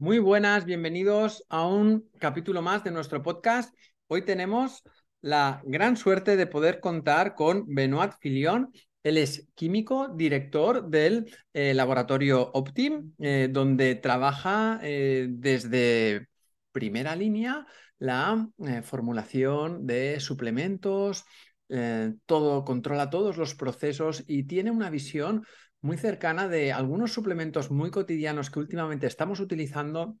Muy buenas, bienvenidos a un capítulo más de nuestro podcast. Hoy tenemos la gran suerte de poder contar con Benoit Filion. Él es químico, director del eh, laboratorio Optim, eh, donde trabaja eh, desde primera línea la formulación de suplementos, todo, controla todos los procesos y tiene una visión muy cercana de algunos suplementos muy cotidianos que últimamente estamos utilizando,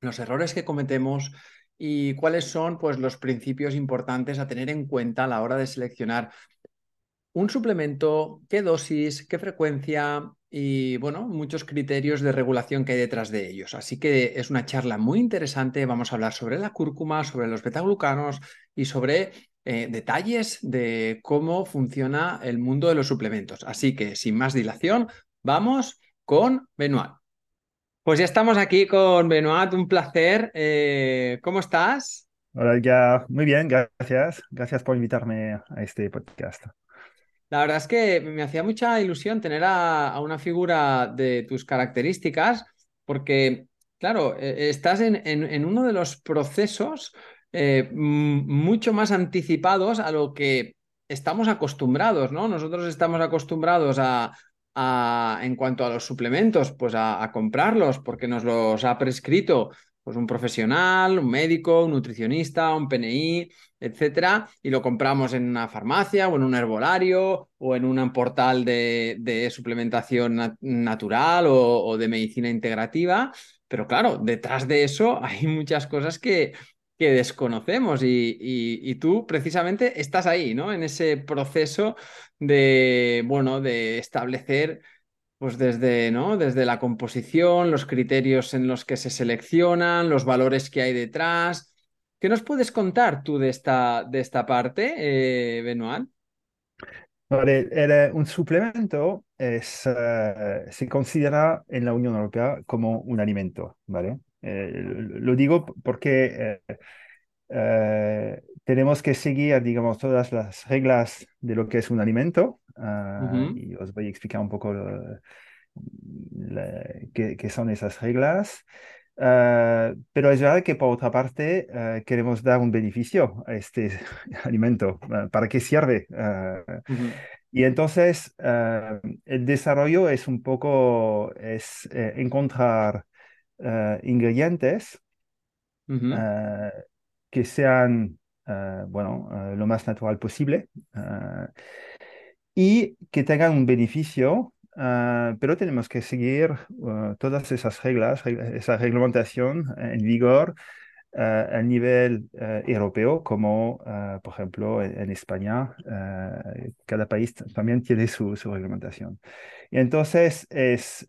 los errores que cometemos y cuáles son pues, los principios importantes a tener en cuenta a la hora de seleccionar un suplemento, qué dosis, qué frecuencia y bueno, muchos criterios de regulación que hay detrás de ellos. Así que es una charla muy interesante. Vamos a hablar sobre la cúrcuma, sobre los betaglucanos y sobre eh, detalles de cómo funciona el mundo de los suplementos. Así que, sin más dilación, vamos con Benoit. Pues ya estamos aquí con Benoit, un placer. Eh, ¿Cómo estás? Hola, ya muy bien, gracias. Gracias por invitarme a este podcast. La verdad es que me hacía mucha ilusión tener a, una figura de tus características, porque, claro, e, estás en uno de los procesos eh, mucho más anticipados a lo que estamos acostumbrados, ¿no? Nosotros estamos acostumbrados a, en cuanto a los suplementos, pues a, comprarlos porque nos los ha prescrito pues un profesional, un médico, un nutricionista, un PNI, etcétera, y lo compramos en una farmacia o en un herbolario o en un portal de, suplementación natural o, de medicina integrativa. Pero claro, detrás de eso hay muchas cosas que, que desconocemos y, tú precisamente estás ahí, ¿no? En ese proceso de, bueno, de establecer, pues desde, ¿no? Desde la composición, los criterios en los que se seleccionan, los valores que hay detrás. ¿Qué nos puedes contar tú de esta, de esta parte, eh, Benoit? Vale, un suplemento es, eh, se considera en la Unión Europea como un alimento, ¿vale? Eh, lo digo porque eh, eh, tenemos que seguir, digamos, todas las reglas de lo que es un alimento. Ah, y os voy a explicar un poco qué, son esas reglas. Ah, pero es verdad que por otra parte queremos dar un beneficio a este alimento. ¿Para qué sirve? Y entonces el desarrollo es un poco, es encontrar eh, ingredientes eh, que sean, eh, bueno, lo más natural posible y que tengan un beneficio, pero tenemos que seguir todas esas reglas, esa reglamentación en vigor a nivel europeo, como por ejemplo en, España, cada país también tiene su, su reglamentación. Y entonces es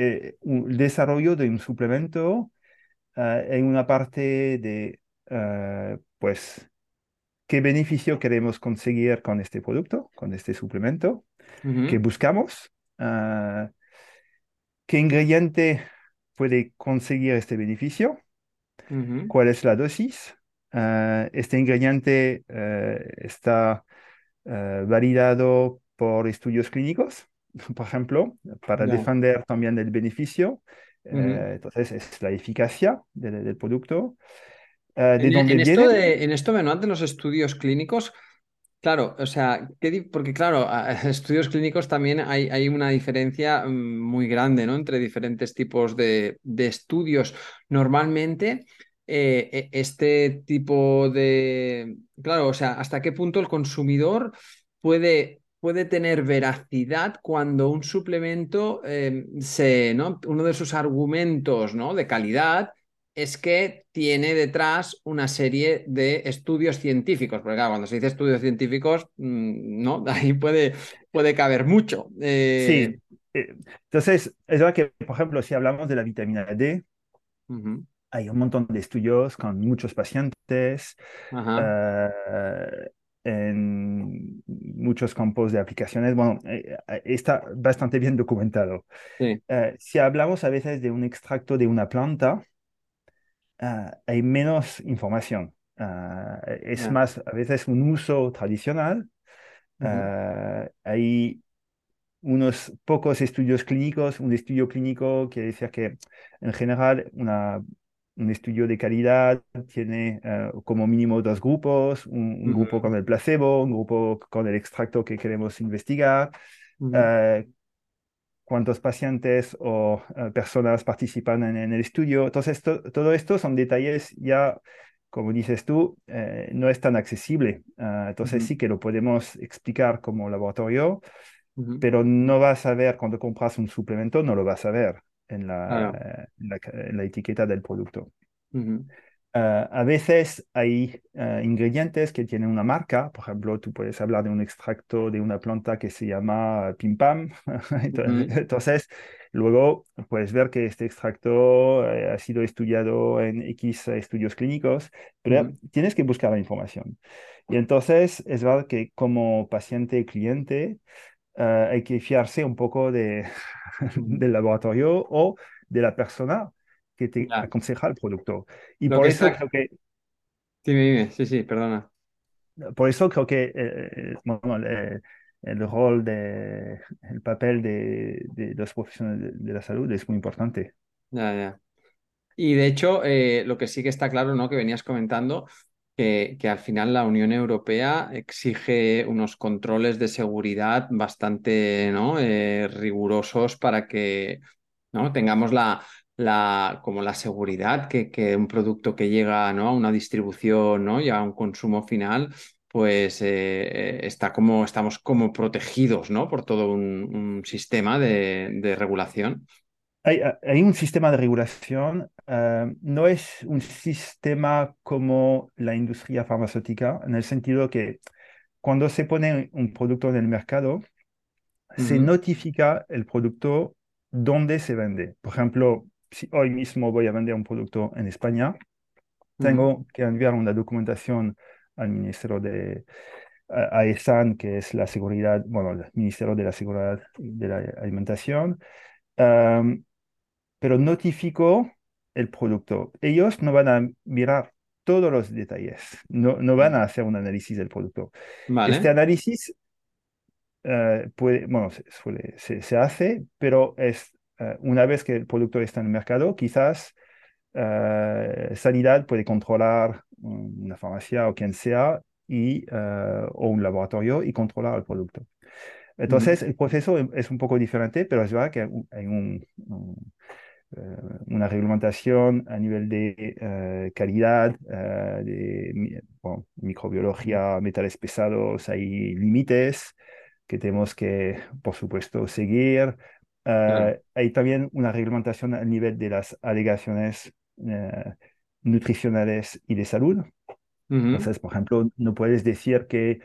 eh, el desarrollo de un suplemento eh, en una parte de, eh, pues, qué beneficio queremos conseguir con este producto, con este suplemento, qué buscamos, qué ingrediente puede conseguir este beneficio, cuál es la dosis. este ingrediente está validado por estudios clínicos por ejemplo, para defender también el beneficio. Eh, entonces, es la eficacia del, producto. Eh, ¿De en, dónde en, esto de, en esto, de los estudios clínicos, claro, o sea, porque claro, estudios clínicos también hay, hay una diferencia mm, muy grande, ¿no? Entre diferentes tipos de, de estudios. Normalmente, eh, e, este tipo de, claro, o sea, hasta qué punto el consumidor puede puede tener veracidad cuando un suplemento em, se, ¿no? Uno de sus argumentos ¿no? de calidad es que tiene detrás una serie de estudios científicos, porque claro, cuando se dice estudios científicos, mm, ¿no? Ahí puede, puede caber mucho. Eh, sí. Eh, entonces, es verdad que, por ejemplo, si hablamos de la vitamina D, hay un montón de estudios con muchos pacientes. Ajá. En muchos campos de aplicaciones. Bueno, eh, eh, está bastante bien documentado. Eh, si hablamos a veces de un extracto de una planta, hay menos información. es más, a veces un uso tradicional. Hay unos pocos estudios clínicos. Un estudio clínico quiere decir que en general una, un estudio de calidad tiene eh, como mínimo dos grupos, un, grupo con el placebo, un grupo con el extracto que queremos investigar. Eh, cuántos pacientes o eh, personas participan en, el estudio. Entonces, todo esto son detalles ya, como dices tú, no es tan accesible. entonces, sí que lo podemos explicar como laboratorio, pero no vas a ver cuando compras un suplemento, no lo vas a ver en la, la, etiqueta del producto. Ah, a veces hay ah, ingredientes que tienen una marca, por ejemplo, tú puedes hablar de un extracto de una planta que se llama Pim Pam. Entonces, luego puedes ver que este extracto eh, ha sido estudiado en X estudios clínicos, pero tienes que buscar la información. Y entonces es verdad que como paciente cliente ah, hay que fiarse un poco de, del laboratorio o de la persona que te aconseja el producto. Y por eso creo que... Dime, dime, sí, sí, perdona. Por eso creo que eh, eh, el rol, de, el papel de, de, los profesionales de, la salud es muy importante. Ya, ya. Y de hecho, eh, lo que sí que está claro, ¿no? Que venías comentando, que, al final la Unión Europea exige unos controles de seguridad bastante ¿no? rigurosos para que ¿no? tengamos la, la, como la seguridad que, que, un producto que llega ¿no? a una distribución ¿no? y a un consumo final, pues eh, está como, estamos como protegidos ¿no? por todo un, sistema de, regulación. Hay, hay, un sistema de regulación, eh, no es un sistema como la industria farmacéutica, en el sentido que cuando se pone un producto en el mercado, se notifica el producto dónde se vende. Por ejemplo, si hoy mismo voy a vender un producto en España, tengo que enviar una documentación al Ministerio de AESAN, que es la seguridad, bueno, el Ministerio de la Seguridad de la Alimentación, pero notifico el producto. Ellos no van a mirar todos los detalles, no, no van a hacer un análisis del producto. Este análisis eh, puede, bueno, se, se, hace, pero es eh, una vez que el producto está en el mercado, quizás eh, Sanidad puede controlar una farmacia o quien sea y, o un laboratorio y controlar el producto. Entonces, el proceso es un poco diferente, pero es verdad que hay un, una reglamentación a nivel de calidad, de microbiología, metales pesados, hay límites que tenemos que, por supuesto, seguir. Eh, hay también una reglamentación a nivel de las alegaciones eh, nutricionales y de salud. Entonces, por ejemplo, no puedes decir que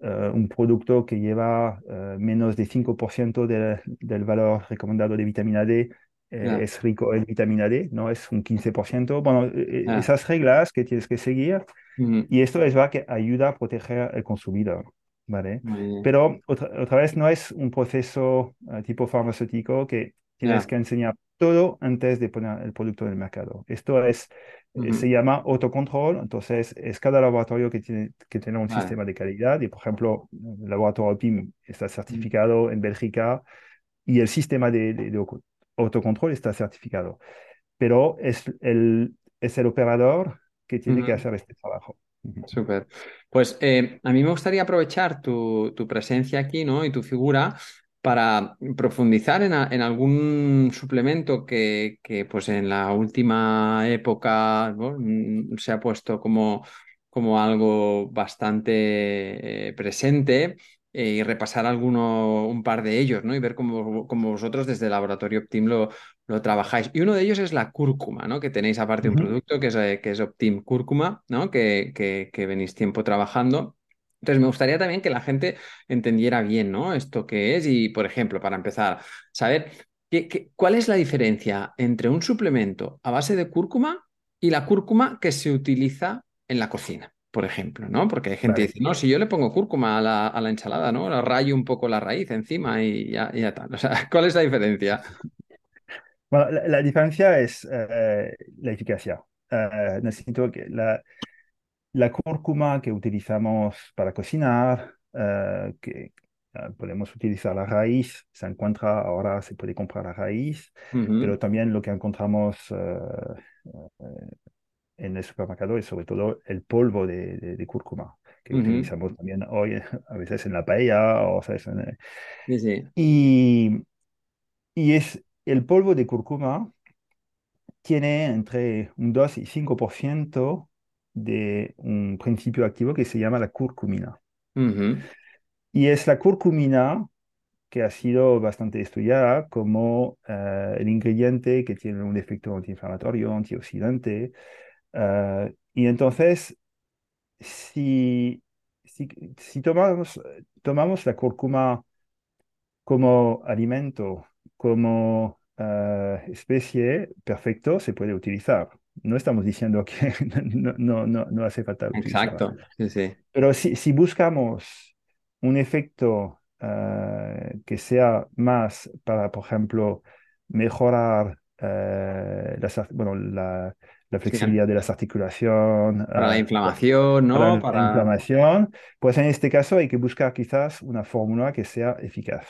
eh, un producto que lleva menos de 5% del valor recomendado de vitamina D es rico en vitamina D, no es un 15%. Bueno, esas reglas que tienes que seguir y esto es verdad que ayuda a proteger al consumidor. ¿vale? Pero otra, vez no es un proceso eh, tipo farmacéutico que tienes que enseñar todo antes de poner el producto en el mercado. Esto es, eh, se llama autocontrol, entonces es cada laboratorio que tiene que tener un sistema de calidad y por ejemplo el laboratorio PIM está certificado en Bélgica y el sistema de, autocontrol está certificado, pero es el, es el operador que tiene que hacer este trabajo. Súper. Pues eh, a mí me gustaría aprovechar tu, presencia aquí ¿no? y tu figura para profundizar en, algún suplemento que, que, pues en la última época mm, se ha puesto como, como algo bastante eh, presente eh, y repasar alguno, un par de ellos, ¿no? Y ver cómo, vosotros desde el laboratorio Optim lo, lo, trabajáis. Y uno de ellos es la cúrcuma, ¿no? Que tenéis aparte un producto que es, eh, que es Optim Cúrcuma, ¿no? Que, que, venís tiempo trabajando. Entonces, me gustaría también que la gente entendiera bien, ¿no? Esto que es y, por ejemplo, para empezar, saber qué, cuál es la diferencia entre un suplemento a base de cúrcuma y la cúrcuma que se utiliza en la cocina por ejemplo, ¿no? Porque hay gente que dice, no, si yo le pongo cúrcuma a la, a la ensalada, ¿no? La rayo un poco la raíz encima y ya, ya tal. O sea, ¿cuál es la diferencia? Bueno, la, diferencia es eh, la eficacia. Uh, necesito que la, la, cúrcuma que utilizamos para cocinar, eh, que eh, podemos utilizar la raíz, se encuentra, ahora se puede comprar la raíz, pero también lo que encontramos eh, en el supermercado es sobre todo el polvo de, de, cúrcuma, que utilizamos también hoy a veces en la paella, o, sea, sí, sí. Y, y es el polvo de cúrcuma tiene entre un 2 y 5% de un principio activo que se llama la curcumina. Y es la curcumina que ha sido bastante estudiada como eh, el ingrediente que tiene un efecto antiinflamatorio, antioxidante. Eh, y entonces, si, si, tomamos, tomamos la cúrcuma como alimento, como eh, especie, perfecto, se puede utilizar. No estamos diciendo que no, no, no, hace falta Exacto, sí, sí. Pero si, si buscamos un efecto eh, que sea más para, por ejemplo, mejorar eh, la, bueno, la, la, flexibilidad de las articulaciones. Para la inflamación, ¿no? Para, la inflamación, pues en este caso hay que buscar quizás una fórmula que sea eficaz.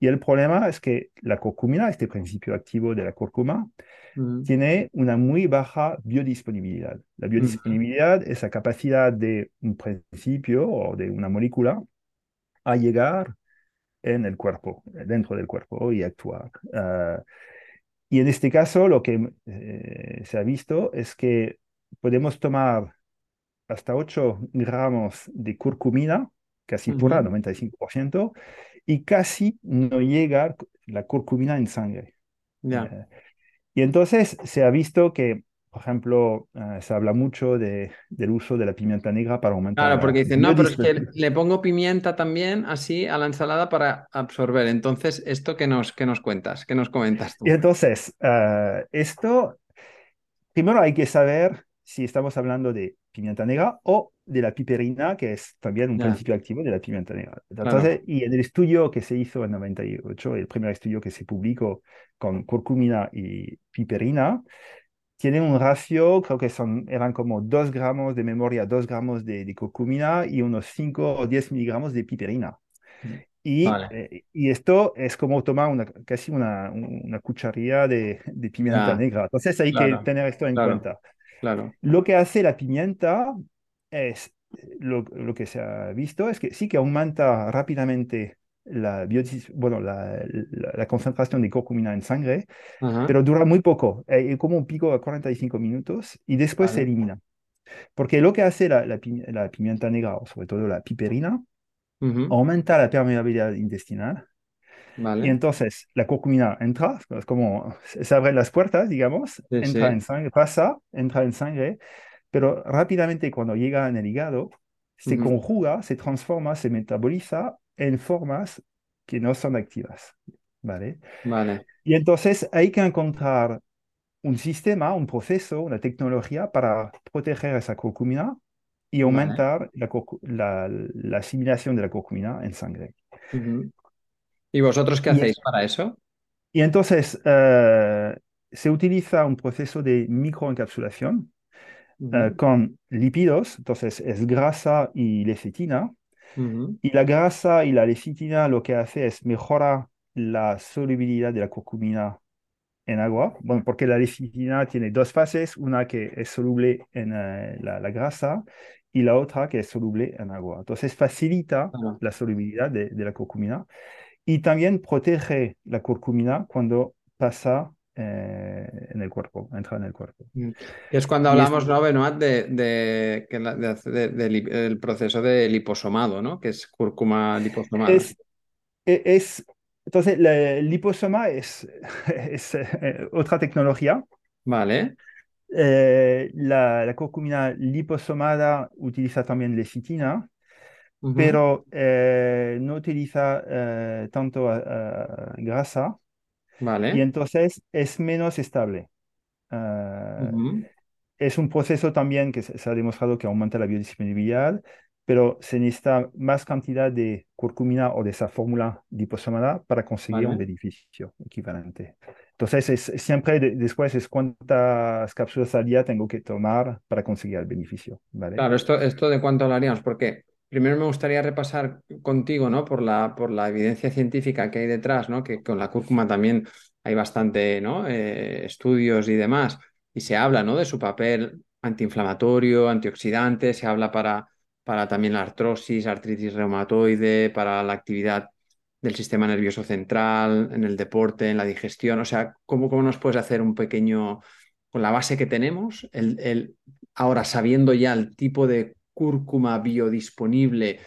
Y el problema es que la curcumina, este principio activo de la cúrcuma, tiene una muy baja biodisponibilidad. La biodisponibilidad es la capacidad de un principio o de una molécula a llegar en el cuerpo, dentro del cuerpo y actuar. Ah, y en este caso lo que eh, se ha visto es que podemos tomar hasta 8 gramos de curcumina, casi pura, 95%, y casi no llega la curcumina en sangre. Eh, y entonces se ha visto que, por ejemplo, eh, se habla mucho de, del uso de la pimienta negra para aumentar. Claro, porque dicen, no, pero es que le pongo pimienta también así a la ensalada para absorber. Entonces, ¿esto qué nos, qué nos cuentas? ¿Qué nos comentas tú? Y entonces, eh, esto, primero hay que saber si estamos hablando de pimienta negra o de la piperina, que es también un principio activo de la pimienta negra. Entonces, Y en el estudio que se hizo en 98, el primer estudio que se publicó con curcumina y piperina, tiene un ratio, creo que son, eran como 2 gramos de memoria, 2 gramos de, curcumina y unos 5 o 10 miligramos de piperina. Y, eh, y, esto es como tomar una, casi una, una cucharilla de, de pimienta negra. Entonces hay que tener esto en cuenta. Claro. Lo que hace la pimienta es, lo, lo, que se ha visto es que sí que aumenta rápidamente la, bueno, la, la, concentración de curcumina en sangre, pero dura muy poco, eh, como un pico a 45 minutos y después se elimina. Porque lo que hace la, la, pimienta negra, o sobre todo la piperina, aumenta la permeabilidad intestinal. Vale. Y entonces la curcumina entra, es como se abren las puertas, digamos, entra en sangre, pasa, entra en sangre, pero rápidamente cuando llega en el hígado, se conjuga, se transforma, se metaboliza en formas que no son activas. ¿Vale? Vale. Y entonces hay que encontrar un sistema, un proceso, una tecnología para proteger esa curcumina y aumentar la, la, asimilación de la curcumina en sangre. ¿Y vosotros qué hacéis para eso? Y entonces eh, se utiliza un proceso de microencapsulación eh, con lípidos, entonces es grasa y lecitina. Y la grasa y la lecitina lo que hace es mejorar la solubilidad de la curcumina en agua, bueno, porque la lecitina tiene dos fases, una que es soluble en eh, la, grasa y la otra que es soluble en agua. Entonces facilita la solubilidad de, de, la curcumina y también protege la curcumina cuando pasa eh, en el cuerpo, entra en el cuerpo. Mm. Es cuando hablamos, ¿no, Benoit, de, del proceso de liposomado, ¿no? Que es cúrcuma liposomada. Es, e, entonces, el liposoma es, es eh, otra tecnología. Vale. Eh, la, la, curcumina liposomada utiliza también lecitina, pero no utiliza tanto grasa Vale. Y entonces es menos estable. Ah, es un proceso también que se, ha demostrado que aumenta la biodisponibilidad, pero se necesita más cantidad de curcumina o de esa fórmula liposomada para conseguir un beneficio equivalente. Entonces, es, siempre después es cuántas cápsulas al día tengo que tomar para conseguir el beneficio. ¿vale? Claro, esto, esto de cuánto hablaríamos, porque primero me gustaría repasar contigo, ¿no? Por la, por la evidencia científica que hay detrás, ¿no? Que con la cúrcuma también hay bastante, ¿no? Eh, estudios y demás, y se habla, ¿no? De su papel antiinflamatorio, antioxidante, se habla para, para también la artrosis, artritis reumatoide, para la actividad del sistema nervioso central, en el deporte, en la digestión. O sea, ¿cómo, cómo nos puedes hacer un pequeño, con la base que tenemos, el, el, ahora sabiendo ya el tipo de cúrcuma biodisponible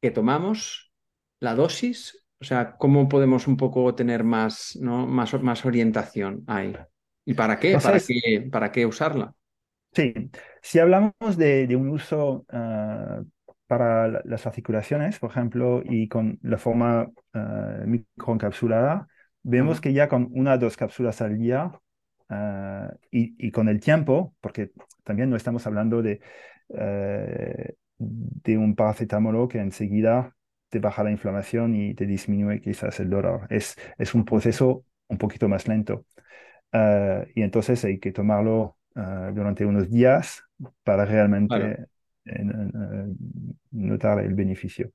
que tomamos, la dosis, o sea, ¿cómo podemos un poco tener más, ¿no? más, más orientación ahí? ¿Y para qué? ¿Para qué, para qué usarla? Sí, si hablamos de, de un uso uh, para las articulaciones, por ejemplo, y con la forma uh, microencapsulada, vemos uh -huh. que ya con una o dos cápsulas al día y, y, con el tiempo, porque también no estamos hablando de, de un paracetamol que enseguida te baja la inflamación y te disminuye quizás el dolor. Es, es un proceso un poquito más lento. Uh, y entonces hay que tomarlo uh, durante unos días para realmente claro. notar el beneficio.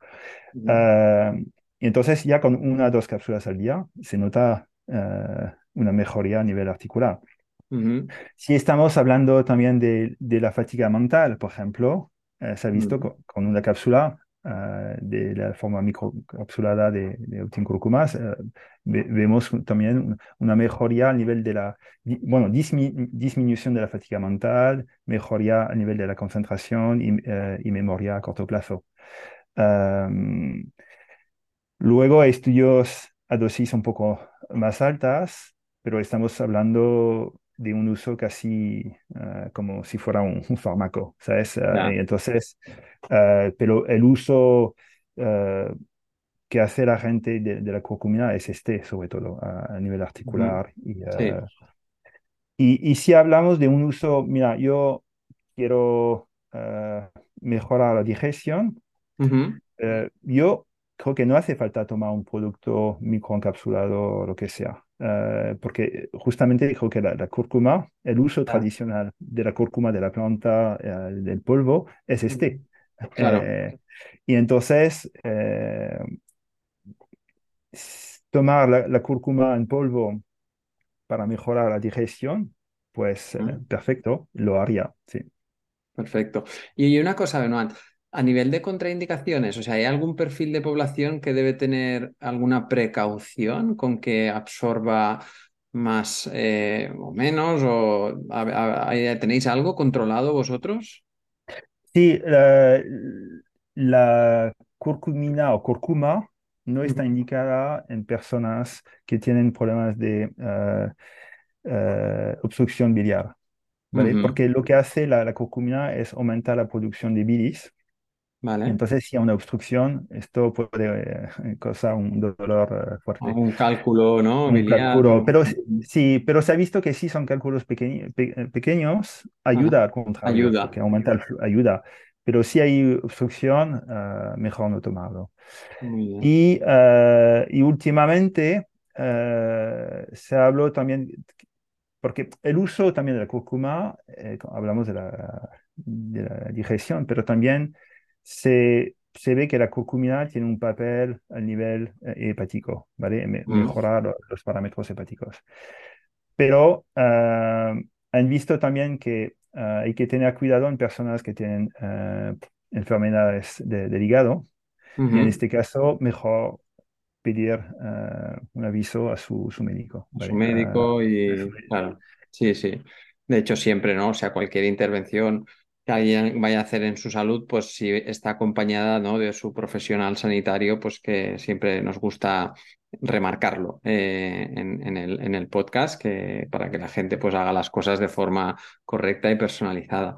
Uh y entonces ya con una o dos cápsulas al día se nota una mejoría a nivel articular. Uh -huh. Si estamos hablando también de, de, la fatiga mental, por ejemplo, se ha visto con, con, una cápsula Uh, de la forma microcapsulada de, de Optincurcumas, uh, ve, vemos también una mejoría a nivel de la, bueno, dismi, disminución de la fatiga mental, mejoría a nivel de la concentración y, y memoria a corto plazo. Um, luego hay estudios a dosis un poco más altas, pero estamos hablando de un uso casi uh, como si fuera un, un fármaco, ¿sabes? Uh, yeah. entonces, uh, pero el uso que hace la gente de, de, la curcumina es este, sobre todo, a, nivel articular. Y, sí. y, y, si hablamos de un uso, mira, yo quiero mejorar la digestión, -hmm. yo creo que no hace falta tomar un producto microencapsulado o lo que sea. Uh, porque justamente dijo que la, la cúrcuma, el uso ah. tradicional de la cúrcuma de la planta, uh, del polvo, es este. Claro. Uh, y entonces, tomar la, la, cúrcuma en polvo para mejorar la digestión, pues perfecto, lo haría, sí. Perfecto. Y una cosa, Benoit, a nivel de contraindicaciones, o sea, ¿hay algún perfil de población que debe tener alguna precaución con que absorba más eh, o menos? ¿O a, a, tenéis algo controlado vosotros? Sí, la, la curcumina o curcuma no está indicada en personas que tienen problemas de uh, uh, obstrucción biliar. ¿vale? Uh -huh. Porque lo que hace la, la curcumina es aumentar la producción de bilis Vale. Entonces, si hay una obstrucción, esto puede eh, causar un dolor eh, fuerte. Un cálculo, ¿no? Un cálculo. Pero sí, pero se ha visto que sí son cálculos peque pe pequeños, ayuda al contrario. Ayuda. Que aumenta el ayuda. Pero si hay obstrucción, uh, mejor no tomarlo. Y, uh, y últimamente uh, se habló también, porque el uso también de la cúrcuma, eh, hablamos de la, de la digestión, pero también se, se, ve que la curcumina tiene un papel a nivel eh, hepático, ¿vale? Me, mm. Mejorar los, parámetros hepáticos. Pero uh, han visto también que uh, hay que tener cuidado en personas que tienen uh, enfermedades de, del hígado. Uh -huh. Y en este caso, mejor pedir un aviso a su, su médico. ¿vale? Su médico y, claro, sí, sí. De hecho, siempre, ¿no? O sea, cualquier intervención que alguien vaya a hacer en su salud, pues si está acompañada ¿no? de su profesional sanitario, pues que siempre nos gusta remarcarlo eh, en, el, en, el, podcast que, para que la gente pues haga las cosas de forma correcta y personalizada.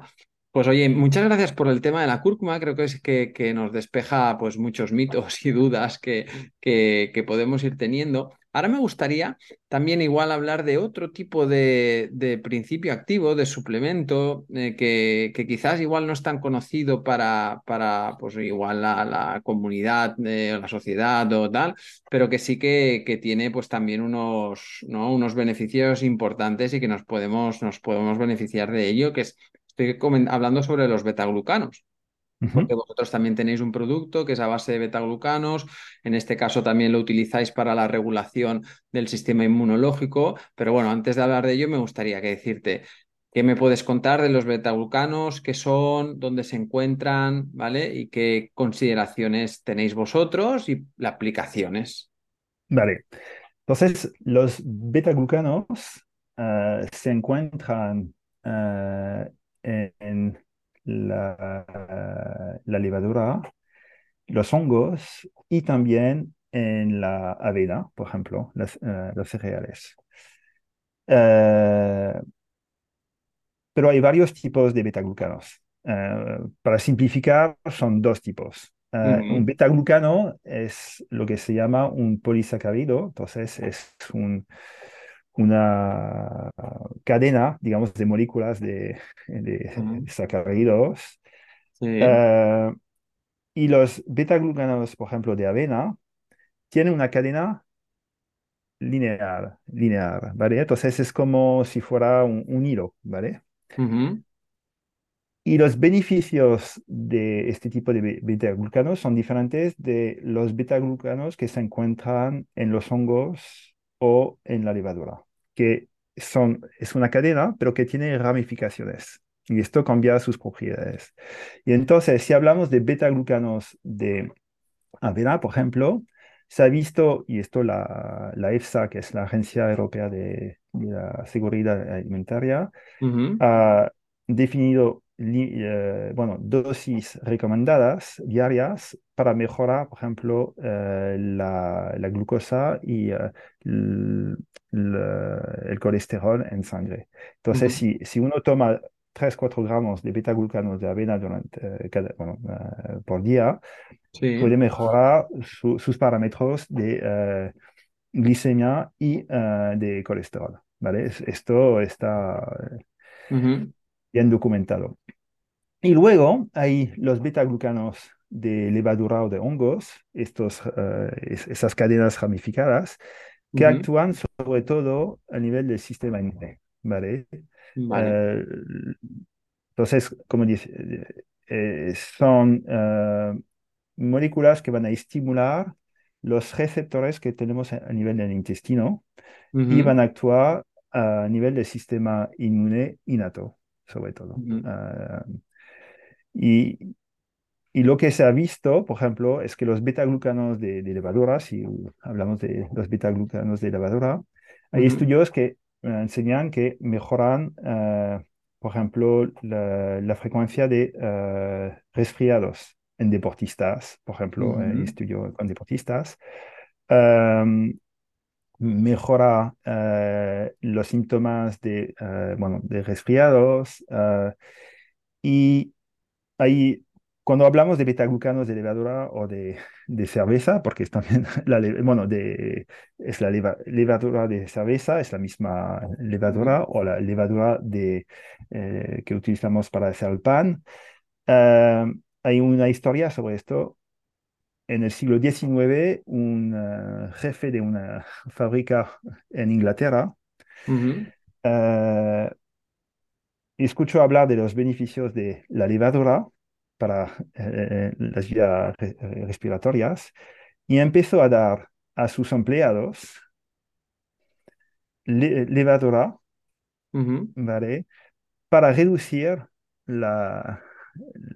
Pues oye, muchas gracias por el tema de la cúrcuma. Creo que es que, que nos despeja pues muchos mitos y dudas que, que, podemos ir teniendo. Ahora me gustaría también igual hablar de otro tipo de, de principio activo, de suplemento, eh, que, que, quizás igual no es tan conocido para, para pues igual la, la comunidad, eh, la sociedad o tal, pero que sí que, que tiene pues también unos, ¿no? unos beneficios importantes y que nos podemos, nos podemos beneficiar de ello, que es Estoy hablando sobre los betaglucanos. Porque vosotros también tenéis un producto que es a base de betaglucanos, en este caso también lo utilizáis para la regulación del sistema inmunológico, pero bueno, antes de hablar de ello me gustaría que decirte, ¿qué me puedes contar de los betaglucanos? ¿Qué son? ¿Dónde se encuentran? ¿Vale? ¿Y qué consideraciones tenéis vosotros y las aplicaciones? Vale. Entonces, los betaglucanos uh, se encuentran uh, en la, la, levadura, los hongos y también en la avena, por ejemplo, las, uh, los cereales. pero hay varios tipos de betaglucanos. para simplificar, son dos tipos. Uh, un betaglucano es lo que se llama un polisacárido, entonces es un, una cadena, digamos, de moléculas de, de. Sí. Uh, y los betaglucanos, por ejemplo, de avena, tienen una cadena lineal, lineal, ¿vale? Entonces es como si fuera un, un hilo, ¿vale? Y los beneficios de este tipo de be- betaglucanos son diferentes de los betaglucanos que se encuentran en los hongos o en la levadura, que son, es una cadena, pero que tiene ramificaciones. Y esto cambia sus propiedades. Y entonces, si hablamos de betaglucanos de avena, por ejemplo, se ha visto, y esto la, la EFSA, que es la Agencia Europea de, de la Seguridad Alimentaria, ha definido eh, bueno, dosis recomendadas diarias para mejorar, por ejemplo, eh, la, la glucosa y eh, l- l- el colesterol en sangre. Entonces, si, si uno toma 3-4 gramos de beta-glucanos de avena durante, cada- bueno, por día, Sí. puede mejorar su- sus parámetros de glicemia y de colesterol. ¿Vale? Es- Esto está. Bien documentado. Y luego hay los betaglucanos de levadura o de hongos, estos, eh, es- esas cadenas ramificadas, que actúan sobre todo a nivel del sistema inmune, ¿vale? Vale. Eh, entonces, como dice, eh, son moléculas que van a estimular los receptores que tenemos a nivel del intestino y van a actuar a nivel del sistema inmune innato, sobre todo. Ah, y, y lo que se ha visto, por ejemplo, es que los betaglucanos de, de levadura, si hablamos de los betaglucanos de levadura, hay estudios que eh, enseñan que mejoran, eh, por ejemplo, la, la frecuencia de eh, resfriados en deportistas, por ejemplo, estudio con deportistas. Um, mejora eh, los síntomas de, eh, bueno, de resfriados eh, y ahí, cuando hablamos de betaglucanos de levadura o de, de cerveza, porque es también la, bueno, de, es la leva- levadura de cerveza, es la misma levadura o la levadura de, eh, que utilizamos para hacer el pan. Hay una historia sobre esto. En el siglo XIX, un eh, jefe de una fábrica en Inglaterra eh, escuchó hablar de los beneficios de la levadura para eh, las vías re- respiratorias y empezó a dar a sus empleados le- levadura. ¿vale? Para reducir la-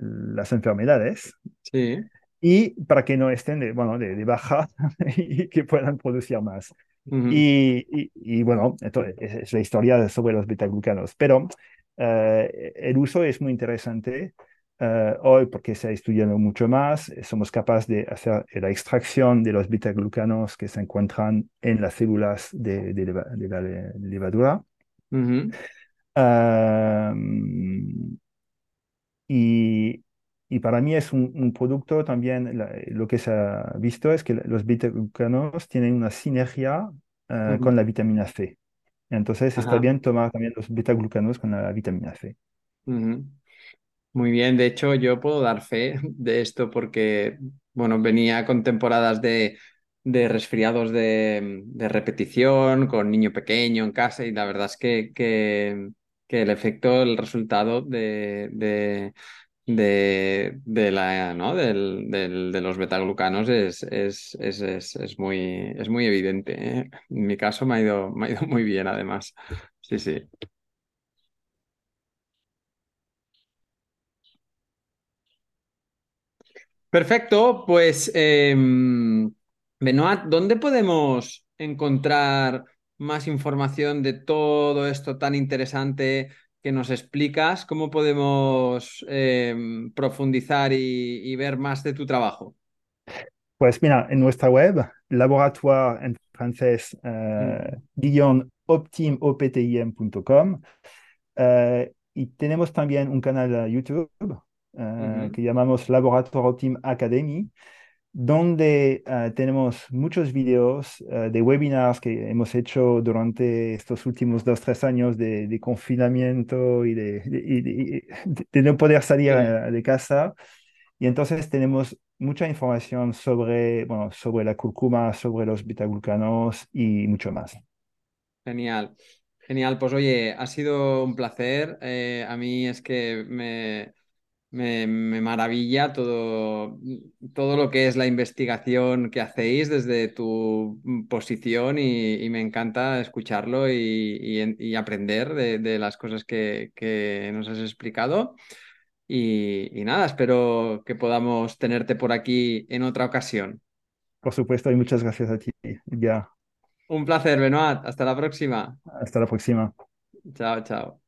las enfermedades Sí. Y para que no estén de, bueno, de, de baja y que puedan producir más. Ujú. Y, y- y bueno, entonces, es, es la historia sobre los betaglucanos, pero eh, el uso es muy interesante eh, hoy porque se ha estudiado mucho más, somos capaces de hacer la extracción de los betaglucanos que se encuentran en las células de, de leva- de la le- levadura. Ah, y, y para mí es un, un producto también, la- lo que se ha visto es que los beta-glucanos tienen una sinergia eh, con la vitamina C. Entonces está bien tomar también los beta-glucanos con la vitamina C. Muy bien, de hecho yo puedo dar fe de esto porque, bueno, venía con temporadas de, de resfriados de, de repetición, con niño pequeño en casa y la verdad es que, que, que el efecto, el resultado de, de de, la, ¿no? del, del, de los betaglucanos es, es, es, es, muy, es muy evidente. ¿eh? En mi caso me ha, ido, me ha ido muy bien, además. Sí, sí. Perfecto, pues eh, Benoit, ¿dónde podemos encontrar más información de todo esto tan interesante que nos explicas? ¿Cómo podemos eh, profundizar y, ver más de tu trabajo? Pues mira, en nuestra web, laboratoire en francés, eh, mm. optim.com, eh, y tenemos también un canal de YouTube que llamamos Laboratoire Optim Academy, donde uh, tenemos muchos videos uh, de webinars que hemos hecho durante estos últimos dos, tres años de, de confinamiento y de, de, de, no poder salir uh, de casa. Y entonces tenemos mucha información sobre, bueno, sobre la cúrcuma, sobre los betaglucanos y mucho más. Genial. Genial, pues oye, ha sido un placer. Eh, a mí es que me, me, maravilla todo, todo lo que es la investigación que hacéis desde tu posición y, me encanta escucharlo y, aprender de, las cosas que, nos has explicado. Y, nada, espero que podamos tenerte por aquí en otra ocasión. Por supuesto, y muchas gracias a ti. Ya. Un placer, Benoit. Hasta la próxima. Hasta la próxima. Chao, chao.